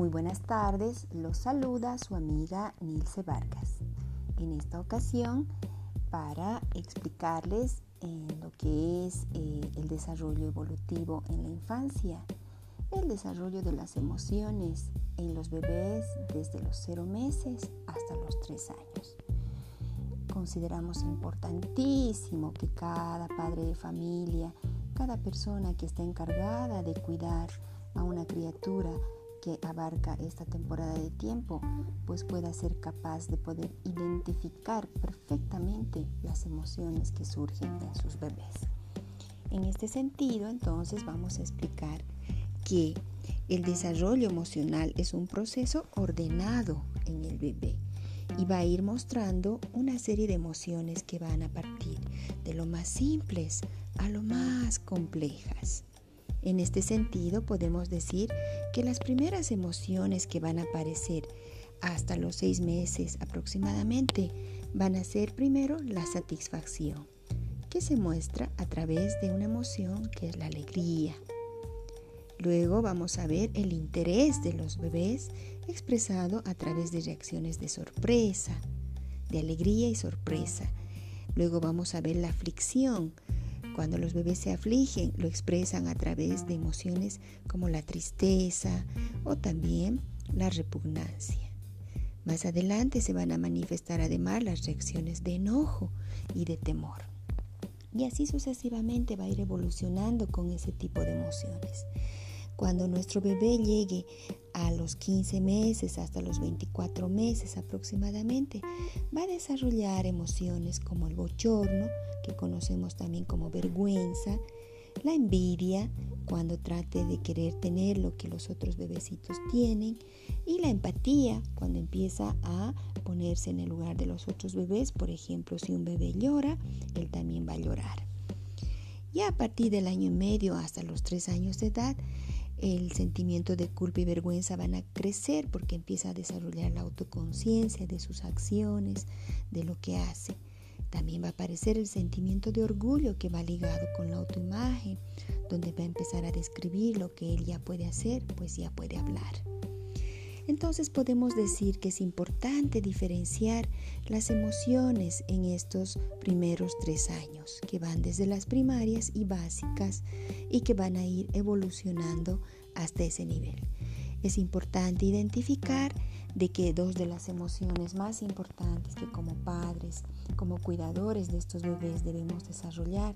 Muy buenas tardes, los saluda su amiga Nilce Vargas. En esta ocasión, para explicarles en lo que es eh, el desarrollo evolutivo en la infancia, el desarrollo de las emociones en los bebés desde los cero meses hasta los tres años. Consideramos importantísimo que cada padre de familia, cada persona que está encargada de cuidar a una criatura que abarca esta temporada de tiempo, pues pueda ser capaz de poder identificar perfectamente las emociones que surgen en sus bebés. En este sentido, entonces vamos a explicar que el desarrollo emocional es un proceso ordenado en el bebé y va a ir mostrando una serie de emociones que van a partir de lo más simples a lo más complejas. En este sentido, podemos decir que las primeras emociones que van a aparecer hasta los seis meses aproximadamente van a ser primero la satisfacción, que se muestra a través de una emoción que es la alegría. Luego vamos a ver el interés de los bebés expresado a través de reacciones de sorpresa, de alegría y sorpresa. Luego vamos a ver la aflicción, cuando los bebés se afligen, lo expresan a través de emociones como la tristeza o también la repugnancia. Más adelante se van a manifestar además las reacciones de enojo y de temor. Y así sucesivamente va a ir evolucionando con ese tipo de emociones. Cuando nuestro bebé llegue a los 15 meses hasta los 24 meses aproximadamente, va a desarrollar emociones como el bochorno, que conocemos también como vergüenza, la envidia, cuando trate de querer tener lo que los otros bebecitos tienen, y la empatía, cuando empieza a ponerse en el lugar de los otros bebés. Por ejemplo, si un bebé llora, él también va a llorar. Ya a partir del año y medio hasta los tres años de edad, el sentimiento de culpa y vergüenza van a crecer porque empieza a desarrollar la autoconciencia de sus acciones, de lo que hace. También va a aparecer el sentimiento de orgullo que va ligado con la autoimagen, donde va a empezar a describir lo que él ya puede hacer, pues ya puede hablar. Entonces podemos decir que es importante diferenciar las emociones en estos primeros tres años, que van desde las primarias y básicas y que van a ir evolucionando hasta ese nivel. Es importante identificar de que dos de las emociones más importantes que como padres, como cuidadores de estos bebés debemos desarrollar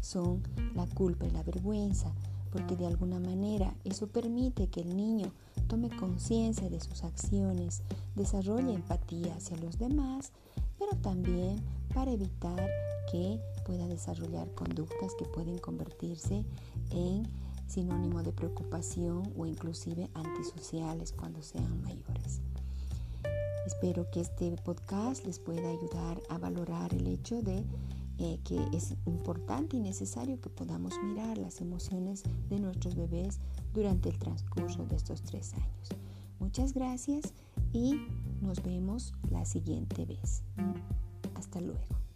son la culpa y la vergüenza, porque de alguna manera eso permite que el niño tome conciencia de sus acciones, desarrolle empatía hacia los demás, pero también para evitar que pueda desarrollar conductas que pueden convertirse en sinónimo de preocupación o inclusive antisociales cuando sean mayores. Espero que este podcast les pueda ayudar a valorar el hecho de eh, que es importante y necesario que podamos mirar las emociones de nuestros bebés durante el transcurso de estos tres años. Muchas gracias y nos vemos la siguiente vez. Hasta luego.